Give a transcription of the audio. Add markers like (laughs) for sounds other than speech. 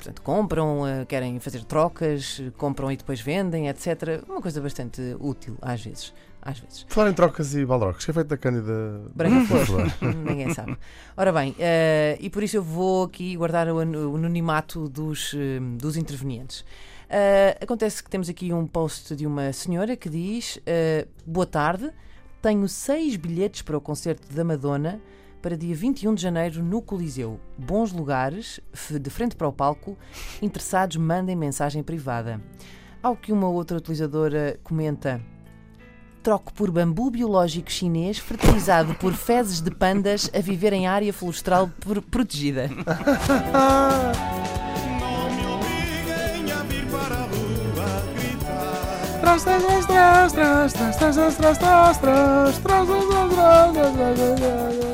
portanto, compram, eh, querem fazer trocas, compram e depois vendem, etc. Uma coisa bastante útil às vezes. Às vezes. Falar em trocas e baldrocos, que é feito da Cândida Branca Flor. (laughs) Ninguém sabe. Ora bem, eh, e por isso eu vou aqui guardar o an- o anonimato dos, eh, dos intervenientes. Eh, acontece que temos aqui um post de uma senhora que diz: eh, Boa tarde, tenho seis bilhetes para o concerto da Madonna para dia 21 de janeiro no Coliseu. Bons lugares, de frente para o palco. Interessados, mandem mensagem privada. Ao que uma outra utilizadora comenta. Troco por bambu biológico chinês fertilizado por fezes de pandas a viver em área florestal pro- protegida. Tras, tras, tras, tras, tras, tras, tras, tras, tras, tras, tras, tras, tras, tras, tras, tras, tras.